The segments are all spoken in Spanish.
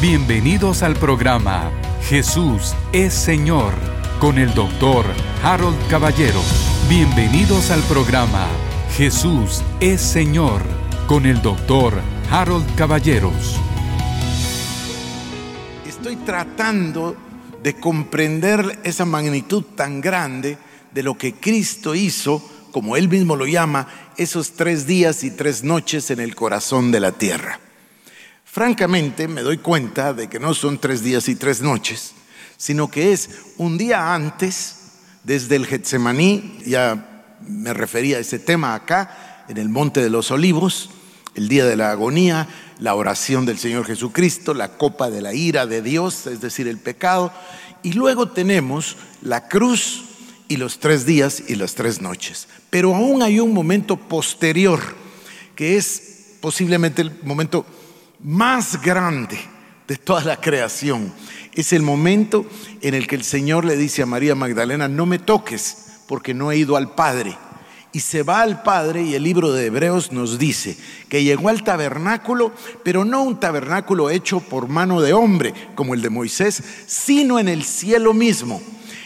Bienvenidos al programa Jesús es Señor con el doctor Harold Caballero. Bienvenidos al programa Jesús es Señor con el doctor Harold Caballeros. Estoy tratando de comprender esa magnitud tan grande de lo que Cristo hizo, como él mismo lo llama, esos tres días y tres noches en el corazón de la tierra. Francamente me doy cuenta de que no son tres días y tres noches, sino que es un día antes, desde el Getsemaní, ya me refería a ese tema acá, en el Monte de los Olivos, el día de la agonía, la oración del Señor Jesucristo, la copa de la ira de Dios, es decir, el pecado, y luego tenemos la cruz y los tres días y las tres noches. Pero aún hay un momento posterior, que es posiblemente el momento más grande de toda la creación. Es el momento en el que el Señor le dice a María Magdalena, no me toques porque no he ido al Padre. Y se va al Padre y el libro de Hebreos nos dice que llegó al tabernáculo, pero no un tabernáculo hecho por mano de hombre como el de Moisés, sino en el cielo mismo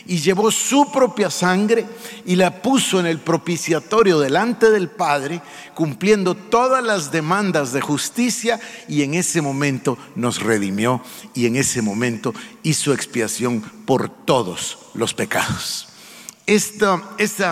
y llevó su propia sangre y la puso en el propiciatorio delante del Padre, cumpliendo todas las demandas de justicia y en ese momento nos redimió y en ese momento hizo expiación por todos los pecados. Esta,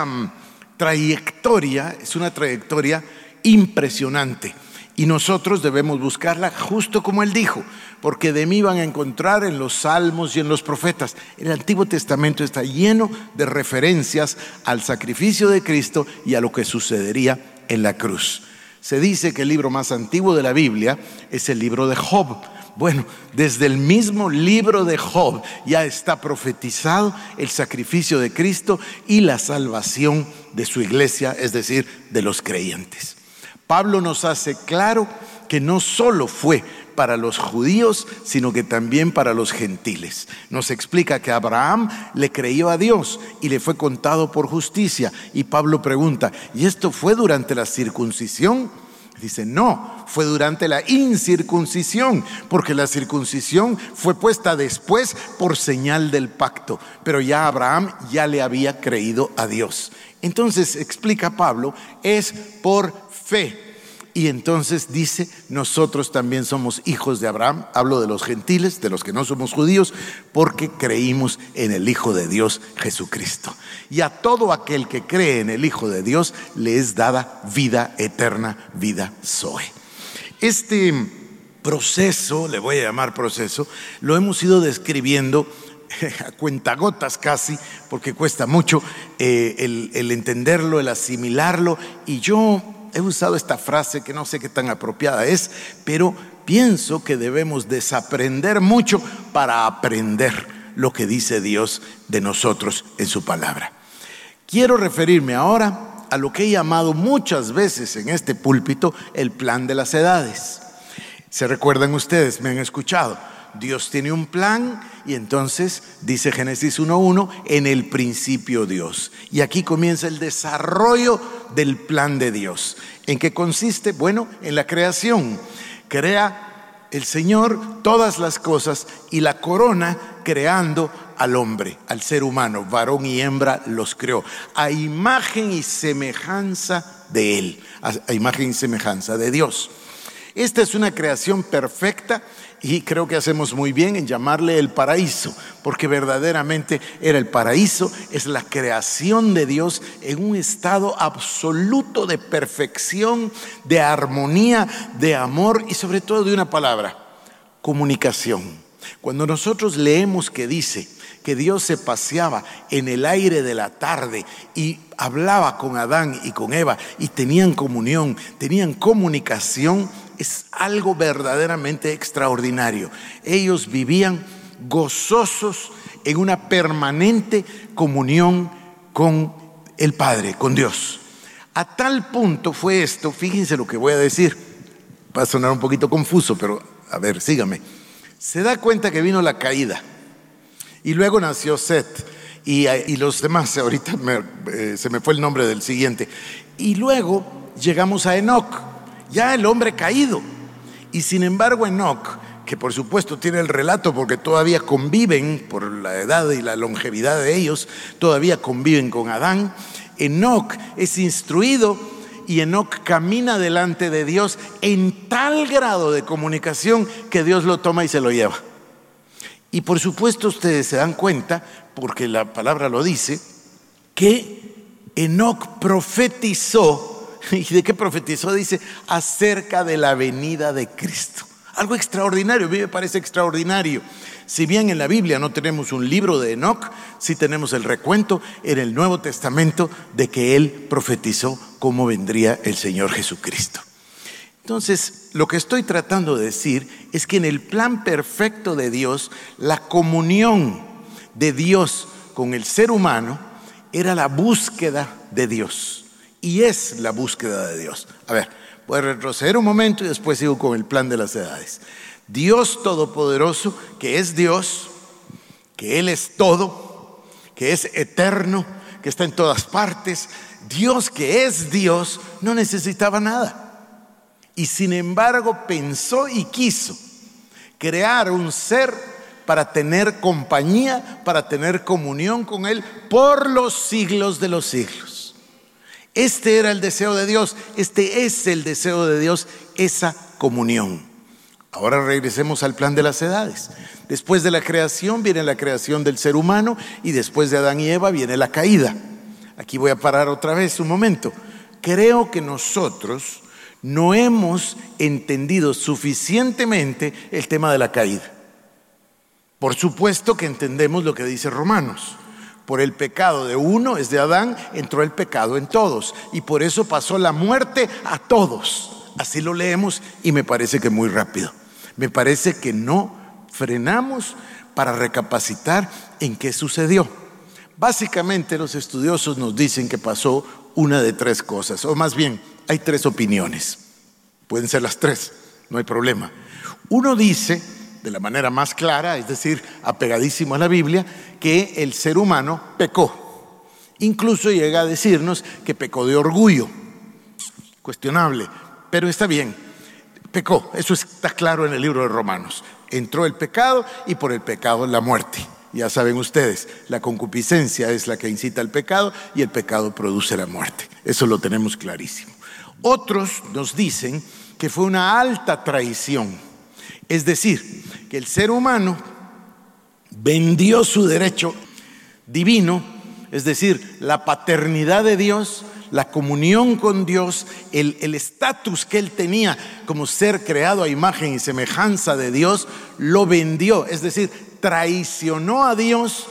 mm, trayectoria es una trayectoria impresionante y nosotros debemos buscarla justo como él dijo, porque de mí van a encontrar en los salmos y en los profetas. El Antiguo Testamento está lleno de referencias al sacrificio de Cristo y a lo que sucedería en la cruz. Se dice que el libro más antiguo de la Biblia es el libro de Job. Bueno, desde el mismo libro de Job ya está profetizado el sacrificio de Cristo y la salvación de su iglesia, es decir, de los creyentes. Pablo nos hace claro que no solo fue para los judíos, sino que también para los gentiles. Nos explica que Abraham le creyó a Dios y le fue contado por justicia. Y Pablo pregunta, ¿y esto fue durante la circuncisión? Dice, no, fue durante la incircuncisión, porque la circuncisión fue puesta después por señal del pacto, pero ya Abraham ya le había creído a Dios. Entonces, explica Pablo, es por fe. Y entonces dice, nosotros también somos hijos de Abraham, hablo de los gentiles, de los que no somos judíos, porque creímos en el Hijo de Dios Jesucristo. Y a todo aquel que cree en el Hijo de Dios le es dada vida eterna, vida Zoe. Este proceso, le voy a llamar proceso, lo hemos ido describiendo a cuentagotas casi, porque cuesta mucho eh, el, el entenderlo, el asimilarlo, y yo he usado esta frase que no sé qué tan apropiada es, pero pienso que debemos desaprender mucho para aprender lo que dice Dios de nosotros en su palabra. Quiero referirme ahora a lo que he llamado muchas veces en este púlpito el plan de las edades. ¿Se recuerdan ustedes? Me han escuchado. Dios tiene un plan y entonces dice Génesis 1.1, en el principio Dios. Y aquí comienza el desarrollo del plan de Dios. ¿En qué consiste? Bueno, en la creación. Crea el Señor todas las cosas y la corona creando al hombre, al ser humano, varón y hembra los creó, a imagen y semejanza de Él, a imagen y semejanza de Dios. Esta es una creación perfecta y creo que hacemos muy bien en llamarle el paraíso, porque verdaderamente era el paraíso, es la creación de Dios en un estado absoluto de perfección, de armonía, de amor y sobre todo de una palabra, comunicación. Cuando nosotros leemos que dice que Dios se paseaba en el aire de la tarde y hablaba con Adán y con Eva y tenían comunión, tenían comunicación, es algo verdaderamente extraordinario. Ellos vivían gozosos en una permanente comunión con el Padre, con Dios. A tal punto fue esto, fíjense lo que voy a decir, va a sonar un poquito confuso, pero a ver, sígame. Se da cuenta que vino la caída y luego nació Seth y, los demás, ahorita eh, se me fue el nombre del siguiente, y luego llegamos a Enoch ya el hombre caído. Y sin embargo, Enoch, que por supuesto tiene el relato porque todavía conviven, por la edad y la longevidad de ellos, todavía conviven con Adán. Enoch es instruido y Enoch camina delante de Dios en tal grado de comunicación que Dios lo toma y se lo lleva. Y por supuesto ustedes se dan cuenta, porque la palabra lo dice, que Enoch profetizó, ¿y de qué profetizó? Dice, acerca de la venida de Cristo. Algo extraordinario, a mí me parece extraordinario. Si bien en la Biblia no tenemos un libro de Enoch, sí tenemos el recuento en el Nuevo Testamento de que él profetizó cómo vendría el Señor Jesucristo. Entonces, lo que estoy tratando de decir es que en el plan perfecto de Dios, la comunión de Dios con el ser humano era la búsqueda de Dios. Y es la búsqueda de Dios. A ver, Voy a retroceder un momento y después sigo con el plan de las edades. Dios Todopoderoso, que es Dios, que Él es todo, que es eterno, que está en todas partes, Dios que es Dios, no necesitaba nada. Y sin embargo pensó y quiso crear un ser para tener compañía, para tener comunión con Él por los siglos de los siglos. Este era el deseo de Dios, este es el deseo de Dios, esa comunión. Ahora regresemos al plan de las edades. Después de la creación viene la creación del ser humano y después de Adán y Eva viene la caída. Aquí voy a parar otra vez un momento. Creo que nosotros no hemos entendido suficientemente el tema de la caída. Por supuesto que entendemos lo que dice Romanos. Por el pecado de uno, es de Adán, entró el pecado en todos. Y por eso pasó la muerte a todos. Así lo leemos y me parece que muy rápido. Me parece que no frenamos para recapacitar en qué sucedió. Básicamente los estudiosos nos dicen que pasó una de tres cosas, o más bien hay tres opiniones. Pueden ser las tres, no hay problema. Uno dice de la manera más clara, es decir, apegadísimo a la Biblia, que el ser humano pecó. Incluso llega a decirnos que pecó de orgullo. Cuestionable, pero está bien. Pecó, eso está claro en el libro de Romanos. Entró el pecado y por el pecado la muerte. Ya saben ustedes, la concupiscencia es la que incita al pecado y el pecado produce la muerte. Eso lo tenemos clarísimo. Otros nos dicen que fue una alta traición es decir, que el ser humano vendió su derecho divino, es decir, la paternidad de Dios, la comunión con Dios, el estatus que él tenía como ser creado a imagen y semejanza de Dios, lo vendió, es decir, traicionó a Dios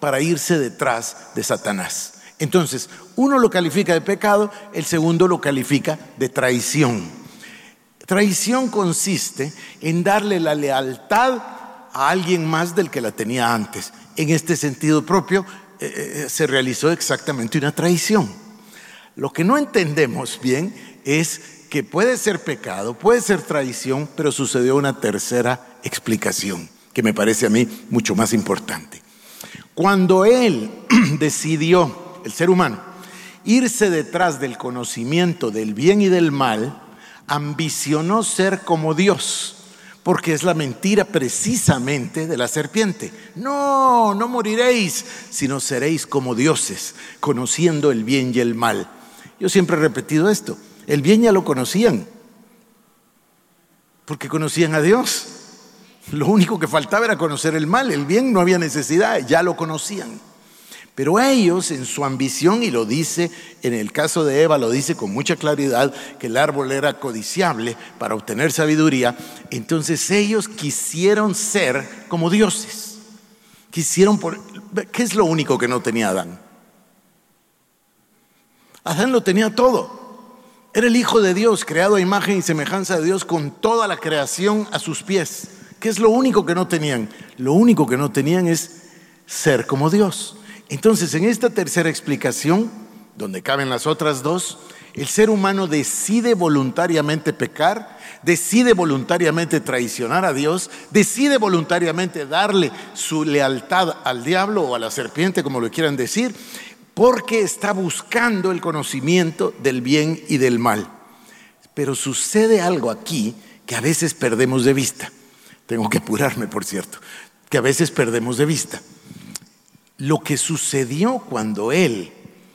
para irse detrás de Satanás. Entonces, uno lo califica de pecado, el segundo lo califica de traición. Traición consiste en darle la lealtad a alguien más del que la tenía antes. En este sentido propio eh, eh, se realizó exactamente una traición. Lo que no entendemos bien es que puede ser pecado, puede ser traición, pero sucedió una tercera explicación que me parece a mí mucho más importante. Cuando él decidió, el ser humano, irse detrás del conocimiento del bien y del mal, ambicionó ser como Dios, porque es la mentira precisamente de la serpiente. No, no moriréis, sino seréis como dioses, conociendo el bien y el mal. Yo siempre he repetido esto, el bien ya lo conocían, porque conocían a Dios. Lo único que faltaba era conocer el mal, el bien no había necesidad, ya lo conocían. Pero ellos en su ambición, y lo dice en el caso de Eva, lo dice con mucha claridad, que el árbol era codiciable para obtener sabiduría, entonces ellos quisieron ser como dioses. Quisieron, por, ¿qué es lo único que no tenía Adán? Adán lo tenía todo. Era el Hijo de Dios, creado a imagen y semejanza de Dios, con toda la creación a sus pies. ¿Qué es lo único que no tenían? Lo único que no tenían es ser como Dios. Entonces, en esta tercera explicación, donde caben las otras dos, el ser humano decide voluntariamente pecar, decide voluntariamente traicionar a Dios, decide voluntariamente darle su lealtad al diablo o a la serpiente, como lo quieran decir, porque está buscando el conocimiento del bien y del mal. Pero sucede algo aquí que a veces perdemos de vista. tengo que apurarme, por cierto, que a veces perdemos de vista. Lo que sucedió cuando él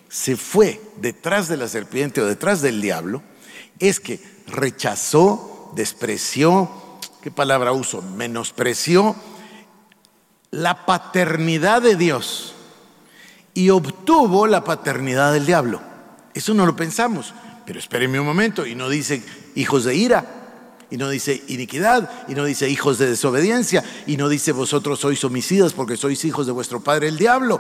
se fue detrás de la serpiente o detrás del diablo es que rechazó, despreció, ¿qué palabra uso? Menospreció la paternidad de Dios y obtuvo la paternidad del diablo. Eso no lo pensamos, pero espérenme un momento, y no dice hijos de ira, y no dice iniquidad, y no dice hijos de desobediencia, y no dice vosotros sois homicidas porque sois hijos de vuestro padre el diablo.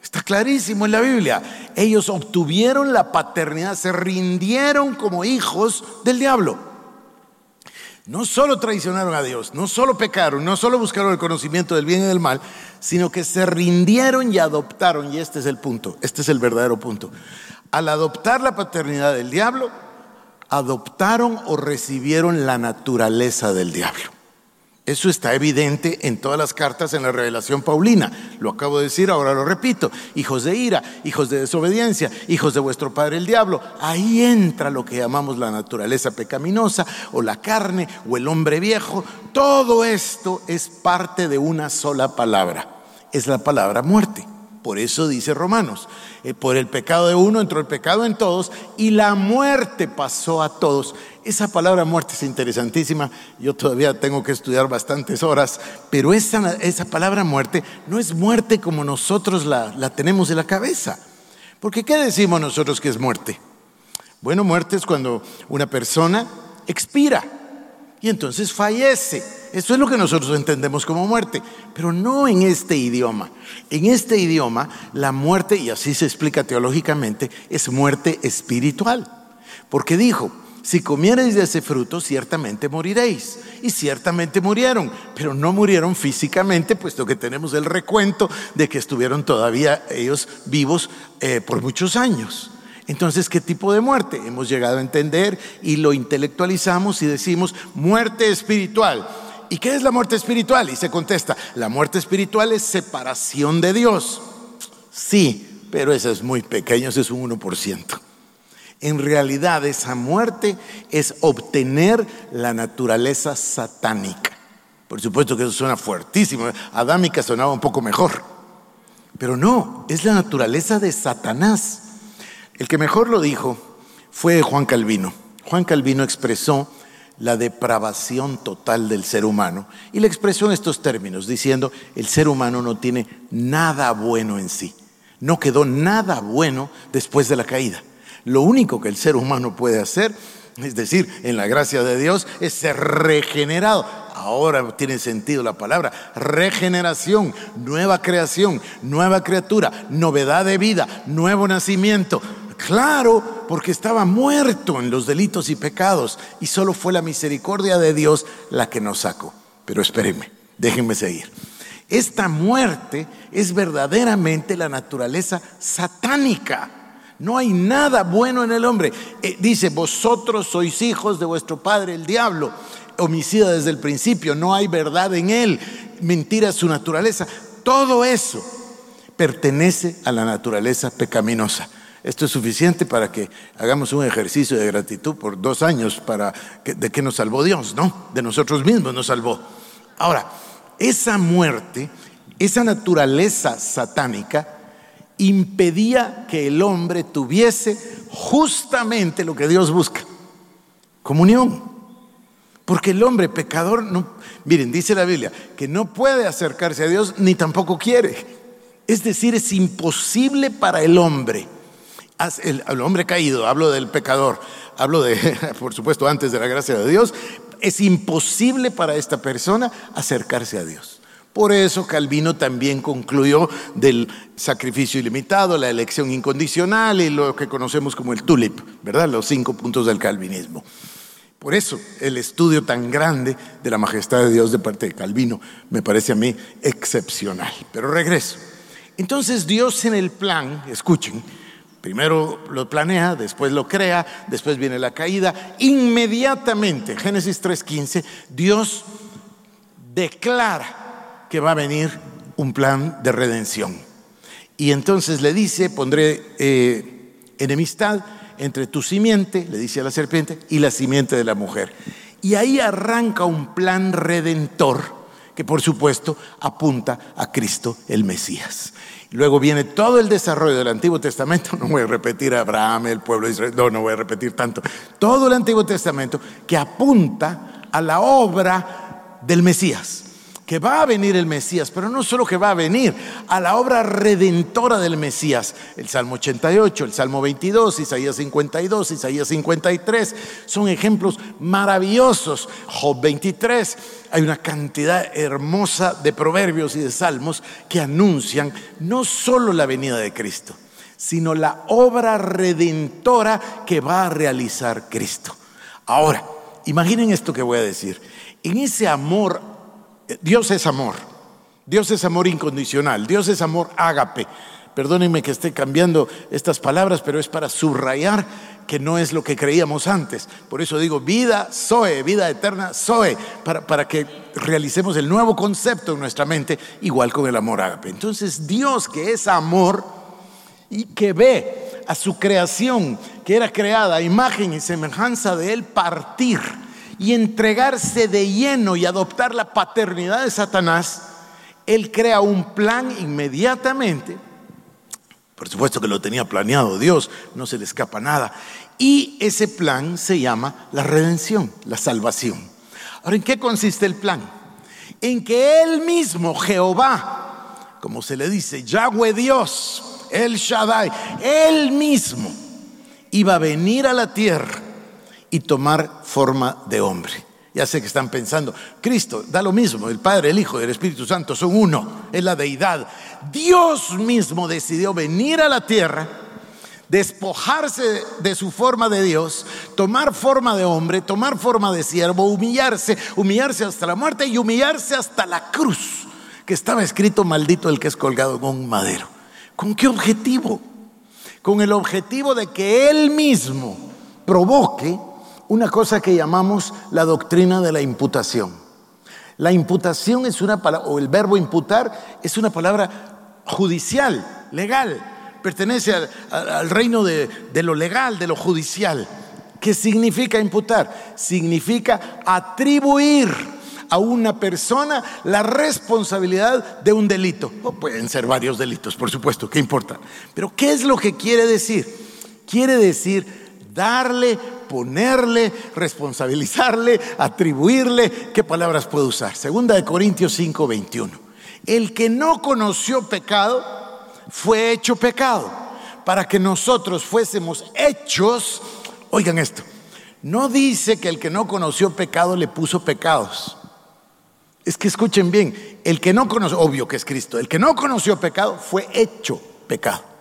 Está clarísimo en la Biblia. Ellos obtuvieron la paternidad, se rindieron como hijos del diablo. No solo traicionaron a Dios, no solo pecaron, no solo buscaron el conocimiento del bien y del mal, sino que se rindieron y adoptaron, y este es el punto, este es el verdadero punto. Al adoptar la paternidad del diablo, adoptaron o recibieron la naturaleza del diablo. Eso está evidente en todas las cartas en la revelación paulina. Lo acabo de decir, ahora lo repito. Hijos de ira, hijos de desobediencia, hijos de vuestro padre el diablo. Ahí entra lo que llamamos la naturaleza pecaminosa o la carne o el hombre viejo. Todo esto es parte de una sola palabra. Es la palabra muerte. Por eso dice Romanos, eh, por el pecado de uno entró el pecado en todos y la muerte pasó a todos. Esa palabra muerte es interesantísima, yo todavía tengo que estudiar bastantes horas, pero esa, esa palabra muerte no es muerte como nosotros la, la tenemos en la cabeza. Porque ¿qué decimos nosotros que es muerte? Bueno, muerte es cuando una persona expira y entonces fallece. Eso es lo que nosotros entendemos como muerte, pero no en este idioma. En este idioma, la muerte, y así se explica teológicamente, es muerte espiritual. Porque dijo, si comiereis de ese fruto, ciertamente moriréis. Y ciertamente murieron, pero no murieron físicamente, puesto que tenemos el recuento de que estuvieron todavía ellos vivos eh, por muchos años. Entonces, ¿qué tipo de muerte? Hemos llegado a entender y lo intelectualizamos y decimos muerte espiritual. ¿Y qué es la muerte espiritual? Y se contesta, la muerte espiritual es separación de Dios. Sí, pero eso es muy pequeño, ese es un 1%. En realidad esa muerte es obtener la naturaleza satánica. Por supuesto que eso suena fuertísimo, adámica sonaba un poco mejor. Pero no, es la naturaleza de Satanás. El que mejor lo dijo fue Juan Calvino. Juan Calvino expresó la depravación total del ser humano. Y le expresó en estos términos, diciendo, el ser humano no tiene nada bueno en sí. No quedó nada bueno después de la caída. Lo único que el ser humano puede hacer, es decir, en la gracia de Dios, es ser regenerado. Ahora tiene sentido la palabra, regeneración, nueva creación, nueva criatura, novedad de vida, nuevo nacimiento. Claro, porque estaba muerto en los delitos y pecados y solo fue la misericordia de Dios la que nos sacó. Pero espérenme, déjenme seguir. Esta muerte es verdaderamente la naturaleza satánica. No hay nada bueno en el hombre. Eh, dice, vosotros sois hijos de vuestro padre el diablo, homicida desde el principio, no hay verdad en él, mentira su naturaleza. Todo eso pertenece a la naturaleza pecaminosa. Esto es suficiente para que hagamos un ejercicio de gratitud por dos años para de que nos salvó Dios, ¿no? De nosotros mismos nos salvó. Ahora, esa muerte, esa naturaleza satánica, impedía que el hombre tuviese justamente lo que Dios busca, comunión. Porque el hombre pecador, no, miren, dice la Biblia, que no puede acercarse a Dios ni tampoco quiere. Es decir, es imposible para el hombre el, hombre caído, hablo del pecador, hablo de, por supuesto, antes de la gracia de Dios, es imposible para esta persona acercarse a Dios. Por eso Calvino también concluyó del sacrificio ilimitado, la elección incondicional y lo que conocemos como el tulip, ¿verdad? Los cinco puntos del calvinismo. Por eso el estudio tan grande de la majestad de Dios de parte de Calvino me parece a mí excepcional. Pero regreso. Entonces Dios en el plan, escuchen, Primero lo planea, después lo crea, después viene la caída. Inmediatamente, Génesis 3.15, Dios declara que va a venir un plan de redención. Y entonces le dice, pondré eh, enemistad entre tu simiente, le dice a la serpiente, y la simiente de la mujer. Y ahí arranca un plan redentor que por supuesto apunta a Cristo el Mesías. Luego viene todo el desarrollo del Antiguo Testamento, no voy a repetir a Abraham, el pueblo de Israel, no, no voy a repetir tanto, todo el Antiguo Testamento que apunta a la obra del Mesías que va a venir el Mesías, pero no solo que va a venir, a la obra redentora del Mesías. El Salmo 88, el Salmo 22, Isaías 52, Isaías 53, son ejemplos maravillosos. Job 23, hay una cantidad hermosa de proverbios y de salmos que anuncian no solo la venida de Cristo, sino la obra redentora que va a realizar Cristo. Ahora, imaginen esto que voy a decir. En ese amor Dios es amor. Dios es amor incondicional. Dios es amor ágape. Perdónenme que esté cambiando estas palabras, pero es para subrayar que no es lo que creíamos antes. Por eso digo vida, Zoe, vida eterna, Zoe, para, para que realicemos el nuevo concepto en nuestra mente, igual con el amor ágape. Entonces Dios que es amor y que ve a su creación, que era creada a imagen y semejanza de Él, partir y entregarse de lleno y adoptar la paternidad de Satanás, él crea un plan inmediatamente. Por supuesto que lo tenía planeado Dios, no se le escapa nada. Y ese plan se llama la redención, la salvación. Ahora, ¿en qué consiste el plan? En que Él mismo, Jehová, como se le dice, Yahweh Dios, El Shaddai, Él mismo iba a venir a la tierra y tomar forma de hombre. Ya sé que están pensando, Cristo da lo mismo, el Padre, el Hijo y el Espíritu Santo son uno, es la deidad. Dios mismo decidió venir a la tierra, despojarse de su forma de Dios, tomar forma de hombre, tomar forma de siervo, humillarse, humillarse hasta la muerte y humillarse hasta la cruz, que estaba escrito maldito el que es colgado en un madero. ¿Con qué objetivo? Con el objetivo de que Él mismo provoque una cosa que llamamos la doctrina de la imputación. La imputación es una palabra, o el verbo imputar es una palabra judicial, legal, pertenece al, reino de, de lo legal, de lo judicial. ¿Qué significa imputar? Significa atribuir a una persona la responsabilidad de un delito. O pueden ser varios delitos, por supuesto, ¿qué importa? Pero ¿qué es lo que quiere decir? Quiere decir darle, ponerle, responsabilizarle, atribuirle. ¿Qué palabras puedo usar? Segunda de Corintios 5, 21. El que no conoció pecado fue hecho pecado para que nosotros fuésemos hechos. Oigan esto, no dice que el que no conoció pecado le puso pecados. Es que escuchen bien, el que no conoció, obvio que es Cristo, el que no conoció pecado fue hecho pecado.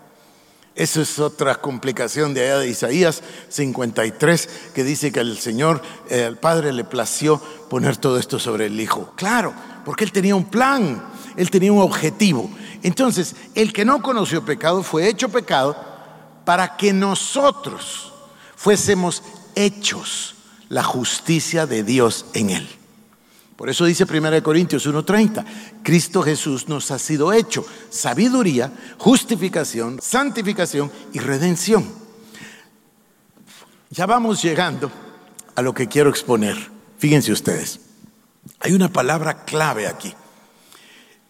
Eso es otra complicación de allá de Isaías 53, que dice que al Señor, eh, al Padre le plació poner todo esto sobre el Hijo. Claro, porque Él tenía un plan, Él tenía un objetivo. Entonces, el que no conoció pecado fue hecho pecado para que nosotros fuésemos hechos la justicia de Dios en Él. Por eso dice 1 Corintios 1:30, Cristo Jesús nos ha sido hecho sabiduría, justificación, santificación y redención. Ya vamos llegando a lo que quiero exponer. Fíjense ustedes, hay una palabra clave aquí.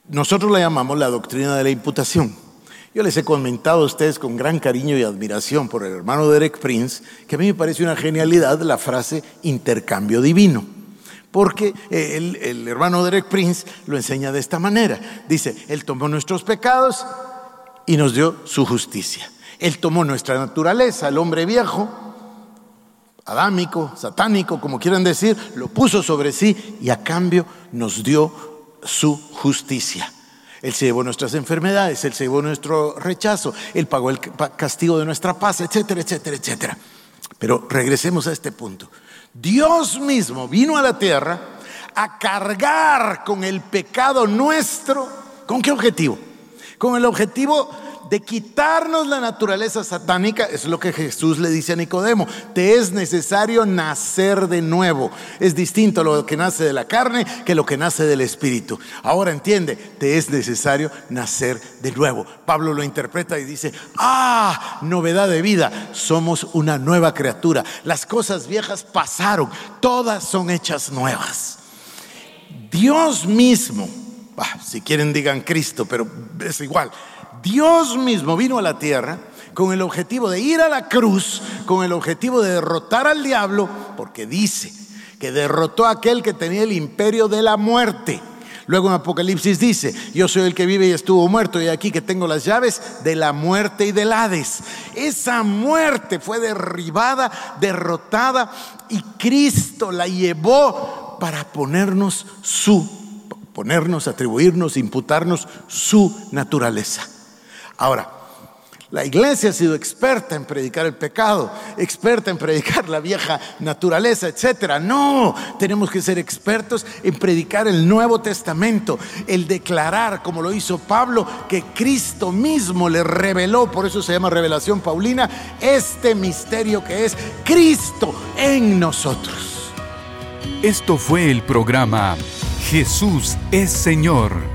Nosotros la llamamos la doctrina de la imputación. Yo les he comentado a ustedes con gran cariño y admiración por el hermano Derek Prince que a mí me parece una genialidad la frase intercambio divino porque eh, el, hermano Derek Prince lo enseña de esta manera. Dice, Él tomó nuestros pecados y nos dio su justicia. Él tomó nuestra naturaleza, el hombre viejo, adámico, satánico, como quieran decir, lo puso sobre sí y a cambio nos dio su justicia. Él se llevó nuestras enfermedades, Él se llevó nuestro rechazo, Él pagó el castigo de nuestra paz, etcétera, etcétera, etcétera. Pero regresemos a este punto. Dios mismo vino a la tierra a cargar con el pecado nuestro. ¿Con qué objetivo? Con el objetivo de quitarnos la naturaleza satánica, es lo que Jesús le dice a Nicodemo, te es necesario nacer de nuevo. Es distinto lo que nace de la carne que lo que nace del espíritu. Ahora entiende, te es necesario nacer de nuevo. Pablo lo interpreta y dice, ah, novedad de vida, somos una nueva criatura. Las cosas viejas pasaron, todas son hechas nuevas. Dios mismo, si quieren digan Cristo, pero es igual. Dios mismo vino a la tierra con el objetivo de ir a la cruz, con el objetivo de derrotar al diablo, porque dice que derrotó a aquel que tenía el imperio de la muerte. Luego en Apocalipsis dice, yo soy el que vive y estuvo muerto y aquí que tengo las llaves de la muerte y del Hades. Esa muerte fue derribada, derrotada y Cristo la llevó para ponernos su, ponernos, atribuirnos, imputarnos su naturaleza. Ahora, la iglesia ha sido experta en predicar el pecado, experta en predicar la vieja naturaleza, etc. No, tenemos que ser expertos en predicar el Nuevo Testamento, el declarar, como lo hizo Pablo, que Cristo mismo le reveló, por eso se llama revelación paulina, este misterio que es Cristo en nosotros. Esto fue el programa Jesús es Señor